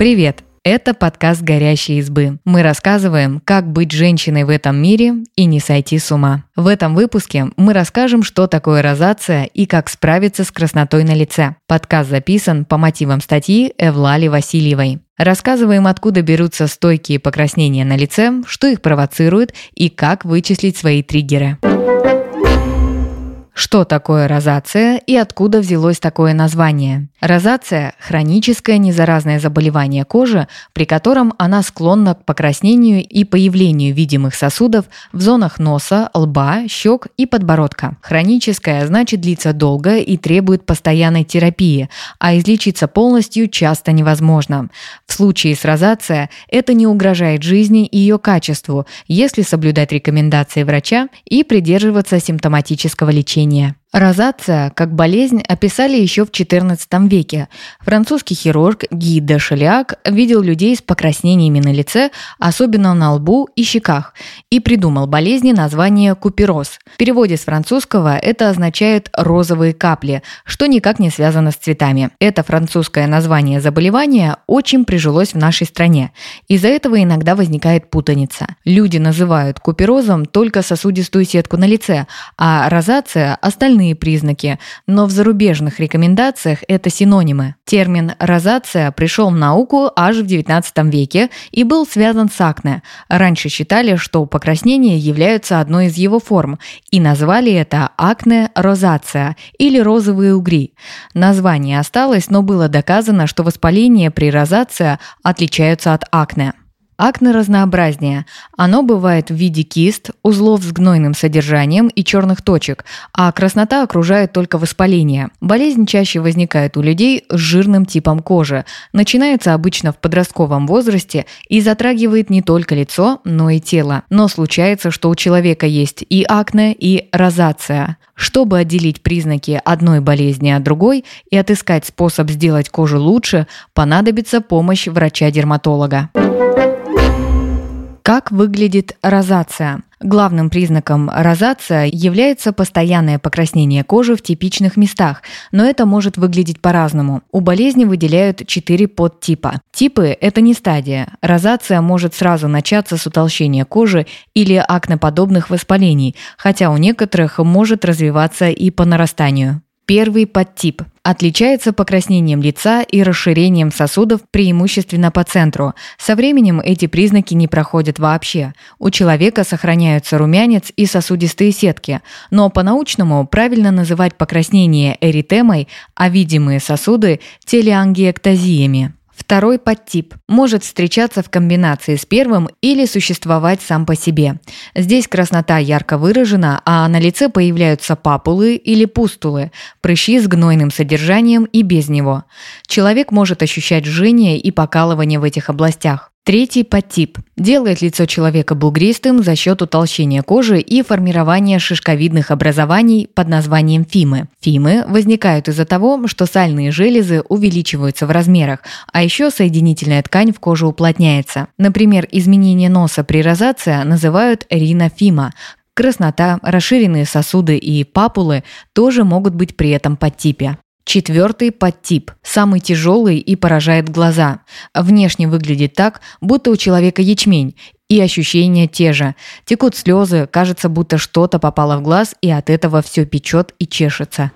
Привет! Это подкаст «Горящие избы». Мы рассказываем, как быть женщиной в этом мире и не сойти с ума. В этом выпуске мы расскажем, что такое розация и как справиться с краснотой на лице. Подкаст записан по мотивам статьи Эвлали Васильевой. Рассказываем, откуда берутся стойкие покраснения на лице, что их провоцирует и как вычислить свои триггеры. Что такое розация и откуда взялось такое название? Розация – хроническое незаразное заболевание кожи, при котором она склонна к покраснению и появлению видимых сосудов в зонах носа, лба, щек и подбородка. Хроническое значит длится долго и требует постоянной терапии, а излечиться полностью часто невозможно. В случае с розация это не угрожает жизни и ее качеству, если соблюдать рекомендации врача и придерживаться симптоматического лечения лечения. Розация как болезнь описали еще в XIV веке. Французский хирург Ги де Шелиак видел людей с покраснениями на лице, особенно на лбу и щеках, и придумал болезни название купероз. В переводе с французского это означает «розовые капли», что никак не связано с цветами. Это французское название заболевания очень прижилось в нашей стране. Из-за этого иногда возникает путаница. Люди называют куперозом только сосудистую сетку на лице, а розация – остальные остальные признаки, но в зарубежных рекомендациях это синонимы. Термин «розация» пришел в науку аж в XIX веке и был связан с акне. Раньше считали, что покраснения являются одной из его форм, и назвали это акне-розация или розовые угри. Название осталось, но было доказано, что воспаления при розация отличаются от акне. Акне разнообразнее. Оно бывает в виде кист, узлов с гнойным содержанием и черных точек, а краснота окружает только воспаление. Болезнь чаще возникает у людей с жирным типом кожи. Начинается обычно в подростковом возрасте и затрагивает не только лицо, но и тело. Но случается, что у человека есть и акне, и розация. Чтобы отделить признаки одной болезни от другой и отыскать способ сделать кожу лучше, понадобится помощь врача-дерматолога. Как выглядит розация? Главным признаком розация является постоянное покраснение кожи в типичных местах, но это может выглядеть по-разному. У болезни выделяют четыре подтипа. Типы – это не стадия. Розация может сразу начаться с утолщения кожи или акноподобных воспалений, хотя у некоторых может развиваться и по нарастанию. Первый подтип отличается покраснением лица и расширением сосудов преимущественно по центру. Со временем эти признаки не проходят вообще. У человека сохраняются румянец и сосудистые сетки, но по-научному правильно называть покраснение эритемой, а видимые сосуды – телеангиэктазиями. Второй подтип может встречаться в комбинации с первым или существовать сам по себе. Здесь краснота ярко выражена, а на лице появляются папулы или пустулы, прыщи с гнойным содержанием и без него. Человек может ощущать жжение и покалывание в этих областях. Третий подтип делает лицо человека бугристым за счет утолщения кожи и формирования шишковидных образований под названием фимы. Фимы возникают из-за того, что сальные железы увеличиваются в размерах, а еще соединительная ткань в коже уплотняется. Например, изменение носа при розации называют ринофима, Краснота, расширенные сосуды и папулы тоже могут быть при этом подтипе. Четвертый подтип, самый тяжелый и поражает глаза. Внешне выглядит так, будто у человека ячмень, и ощущения те же. Текут слезы, кажется, будто что-то попало в глаз, и от этого все печет и чешется.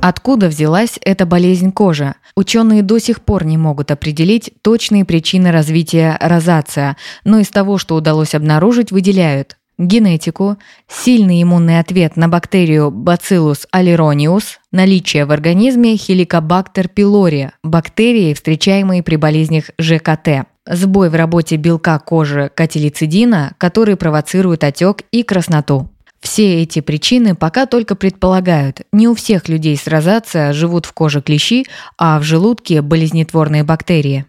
Откуда взялась эта болезнь кожи? Ученые до сих пор не могут определить точные причины развития розация, но из того, что удалось обнаружить, выделяют генетику, сильный иммунный ответ на бактерию Bacillus alleronius, наличие в организме Helicobacter pylori, бактерии, встречаемые при болезнях ЖКТ, сбой в работе белка кожи катилицидина, который провоцирует отек и красноту. Все эти причины пока только предполагают. Не у всех людей с розация живут в коже клещи, а в желудке болезнетворные бактерии.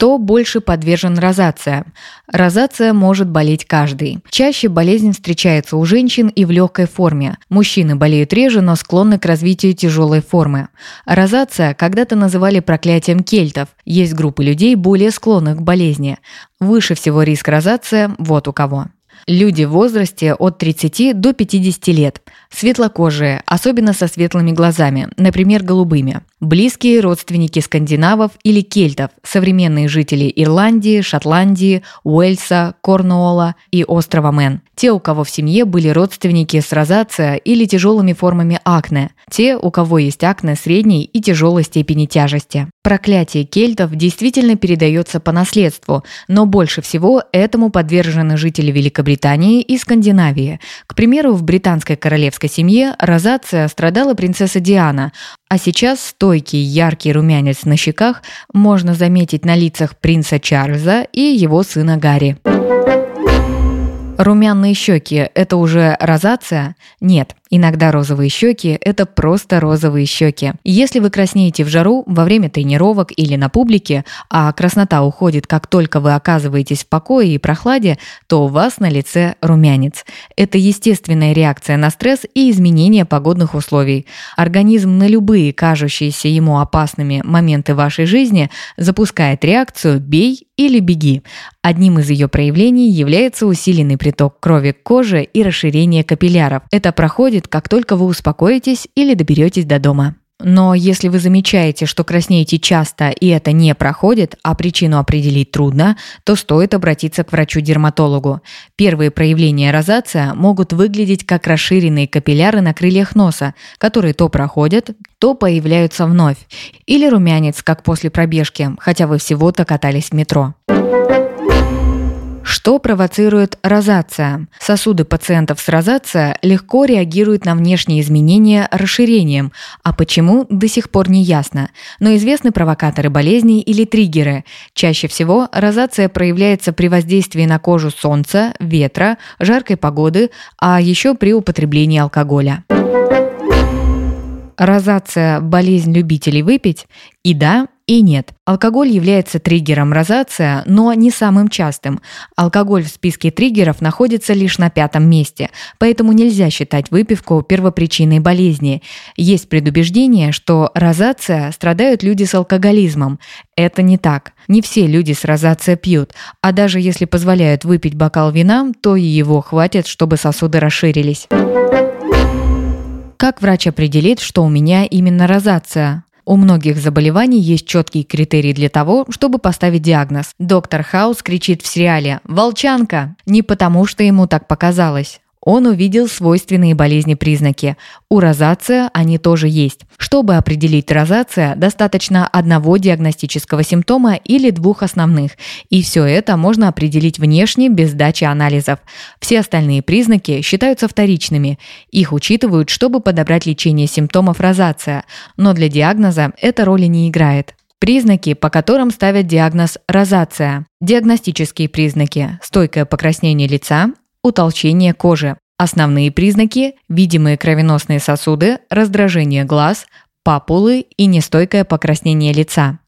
Кто больше подвержен розация? Розация может болеть каждый. Чаще болезнь встречается у женщин и в легкой форме. Мужчины болеют реже, но склонны к развитию тяжелой формы. Розация когда-то называли проклятием кельтов. Есть группы людей, более склонных к болезни. Выше всего риск розация вот у кого. Люди в возрасте от 30 до 50 лет. Светлокожие, особенно со светлыми глазами, например, голубыми. Близкие родственники скандинавов или кельтов, современные жители Ирландии, Шотландии, Уэльса, Корнуолла и острова Мэн. Те, у кого в семье были родственники с розация или тяжелыми формами акне. Те, у кого есть акне средней и тяжелой степени тяжести. Проклятие кельтов действительно передается по наследству, но больше всего этому подвержены жители Великобритании и Скандинавии. К примеру, в британской королевской семье розация страдала принцесса Диана, а сейчас стойкий яркий румянец на щеках можно заметить на лицах принца Чарльза и его сына Гарри. Румяные щеки – это уже розация? Нет, Иногда розовые щеки – это просто розовые щеки. Если вы краснеете в жару, во время тренировок или на публике, а краснота уходит, как только вы оказываетесь в покое и прохладе, то у вас на лице румянец. Это естественная реакция на стресс и изменение погодных условий. Организм на любые кажущиеся ему опасными моменты вашей жизни запускает реакцию «бей или беги». Одним из ее проявлений является усиленный приток крови к коже и расширение капилляров. Это проходит будет, как только вы успокоитесь или доберетесь до дома. Но если вы замечаете, что краснеете часто и это не проходит, а причину определить трудно, то стоит обратиться к врачу-дерматологу. Первые проявления розация могут выглядеть как расширенные капилляры на крыльях носа, которые то проходят, то появляются вновь. Или румянец, как после пробежки, хотя вы всего-то катались в метро. Что провоцирует розация? Сосуды пациентов с розация легко реагируют на внешние изменения расширением, а почему до сих пор не ясно. Но известны провокаторы болезней или триггеры. Чаще всего розация проявляется при воздействии на кожу солнца, ветра, жаркой погоды, а еще при употреблении алкоголя. Розация – болезнь любителей выпить? И да, и нет. Алкоголь является триггером розация, но не самым частым. Алкоголь в списке триггеров находится лишь на пятом месте, поэтому нельзя считать выпивку первопричиной болезни. Есть предубеждение, что розация страдают люди с алкоголизмом. Это не так. Не все люди с розация пьют, а даже если позволяют выпить бокал вина, то и его хватит, чтобы сосуды расширились. Как врач определит, что у меня именно розация? У многих заболеваний есть четкие критерии для того, чтобы поставить диагноз. Доктор Хаус кричит в сериале «Волчанка!» не потому, что ему так показалось. Он увидел свойственные болезни признаки. У розация они тоже есть. Чтобы определить розация, достаточно одного диагностического симптома или двух основных. И все это можно определить внешне без дачи анализов. Все остальные признаки считаются вторичными. Их учитывают, чтобы подобрать лечение симптомов розация. Но для диагноза это роли не играет. Признаки, по которым ставят диагноз розация. Диагностические признаки – стойкое покраснение лица, утолщение кожи. Основные признаки – видимые кровеносные сосуды, раздражение глаз, папулы и нестойкое покраснение лица.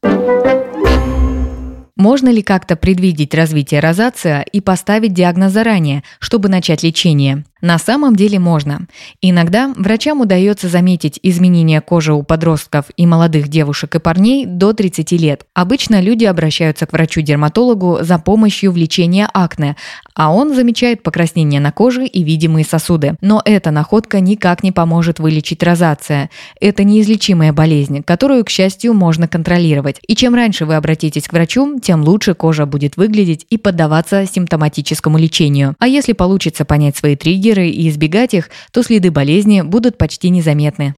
Можно ли как-то предвидеть развитие розация и поставить диагноз заранее, чтобы начать лечение? На самом деле можно. Иногда врачам удается заметить изменения кожи у подростков и молодых девушек и парней до 30 лет. Обычно люди обращаются к врачу-дерматологу за помощью в лечении акне, а он замечает покраснение на коже и видимые сосуды. Но эта находка никак не поможет вылечить розация. Это неизлечимая болезнь, которую, к счастью, можно контролировать. И чем раньше вы обратитесь к врачу, тем лучше кожа будет выглядеть и поддаваться симптоматическому лечению. А если получится понять свои триггеры, триггеры и избегать их, то следы болезни будут почти незаметны.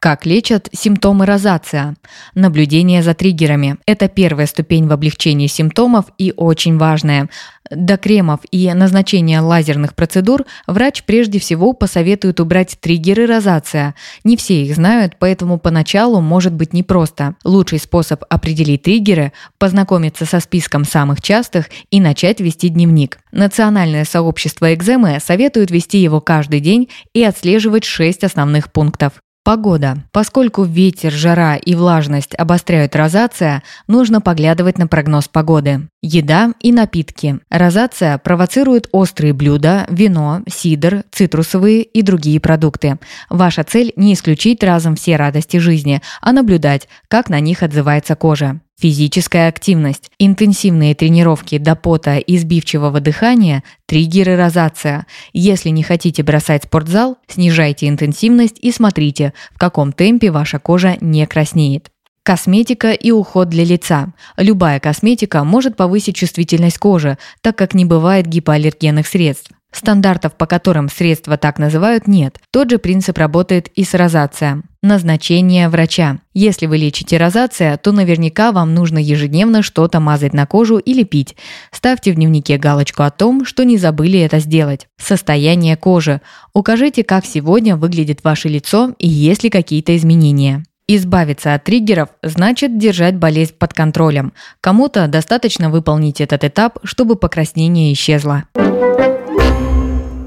Как лечат симптомы розация? Наблюдение за триггерами. Это первая ступень в облегчении симптомов и очень важная. До кремов и назначения лазерных процедур врач прежде всего посоветует убрать триггеры розация. Не все их знают, поэтому поначалу может быть непросто. Лучший способ определить триггеры – познакомиться со списком самых частых и начать вести дневник. Национальное сообщество экземы советует вести его каждый день и отслеживать шесть основных пунктов. Погода. Поскольку ветер, жара и влажность обостряют розация, нужно поглядывать на прогноз погоды. Еда и напитки. Розация провоцирует острые блюда, вино, сидр, цитрусовые и другие продукты. Ваша цель не исключить разом все радости жизни, а наблюдать, как на них отзывается кожа. Физическая активность, интенсивные тренировки до пота и сбивчивого дыхания – триггеры розация. Если не хотите бросать спортзал, снижайте интенсивность и смотрите, в каком темпе ваша кожа не краснеет. Косметика и уход для лица. Любая косметика может повысить чувствительность кожи, так как не бывает гипоаллергенных средств. Стандартов, по которым средства так называют, нет. Тот же принцип работает и с розацией. Назначение врача. Если вы лечите розация, то наверняка вам нужно ежедневно что-то мазать на кожу или пить. Ставьте в дневнике галочку о том, что не забыли это сделать. Состояние кожи. Укажите, как сегодня выглядит ваше лицо и есть ли какие-то изменения. Избавиться от триггеров значит держать болезнь под контролем. Кому-то достаточно выполнить этот этап, чтобы покраснение исчезло.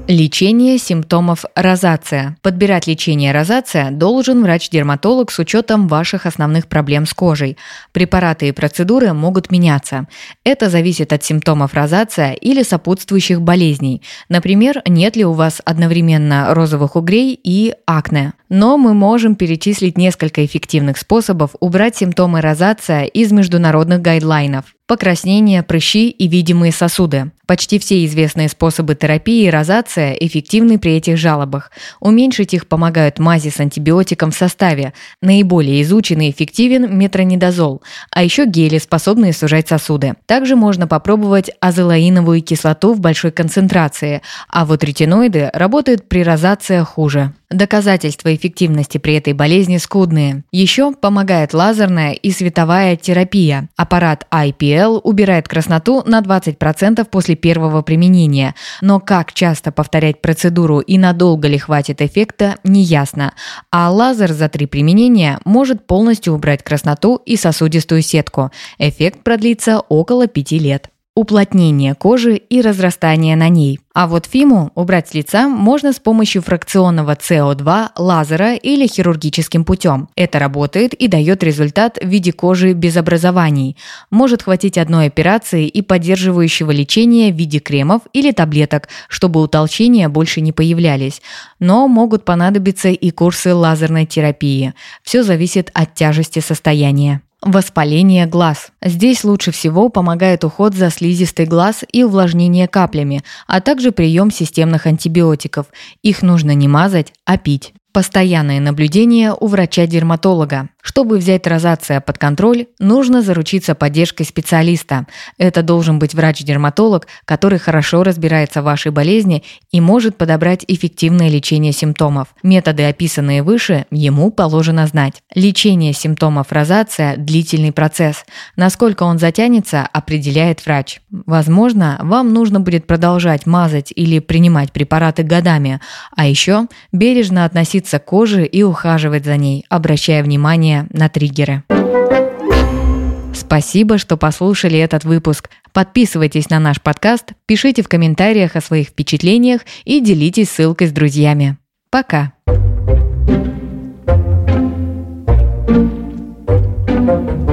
Лечение симптомов розация. Подбирать лечение розация должен врач-дерматолог с учетом ваших основных проблем с кожей. Препараты и процедуры могут меняться. Это зависит от симптомов розация или сопутствующих болезней. Например, нет ли у вас одновременно розовых угрей и акне. Но мы можем перечислить несколько эффективных способов убрать симптомы розация из международных гайдлайнов покраснение, прыщи и видимые сосуды. Почти все известные способы терапии розация эффективны при этих жалобах. Уменьшить их помогают мази с антибиотиком в составе. Наиболее изученный и эффективен метронидозол, а еще гели, способные сужать сосуды. Также можно попробовать азелаиновую кислоту в большой концентрации, а вот ретиноиды работают при розация хуже. Доказательства эффективности при этой болезни скудные. Еще помогает лазерная и световая терапия. Аппарат IPL убирает красноту на 20% после первого применения. Но как часто повторять процедуру и надолго ли хватит эффекта, неясно. А лазер за три применения может полностью убрать красноту и сосудистую сетку. Эффект продлится около 5 лет уплотнение кожи и разрастание на ней. А вот фиму убрать с лица можно с помощью фракционного СО2, лазера или хирургическим путем. Это работает и дает результат в виде кожи без образований. Может хватить одной операции и поддерживающего лечения в виде кремов или таблеток, чтобы утолщения больше не появлялись. Но могут понадобиться и курсы лазерной терапии. Все зависит от тяжести состояния. Воспаление глаз. Здесь лучше всего помогает уход за слизистой глаз и увлажнение каплями, а также прием системных антибиотиков. Их нужно не мазать, а пить. Постоянное наблюдение у врача-дерматолога. Чтобы взять розация под контроль, нужно заручиться поддержкой специалиста. Это должен быть врач-дерматолог, который хорошо разбирается в вашей болезни и может подобрать эффективное лечение симптомов. Методы, описанные выше, ему положено знать. Лечение симптомов розация – длительный процесс. Насколько он затянется, определяет врач. Возможно, вам нужно будет продолжать мазать или принимать препараты годами, а еще бережно относиться касается кожи и ухаживать за ней, обращая внимание на триггеры. Спасибо, что послушали этот выпуск. Подписывайтесь на наш подкаст, пишите в комментариях о своих впечатлениях и делитесь ссылкой с друзьями. Пока! thank you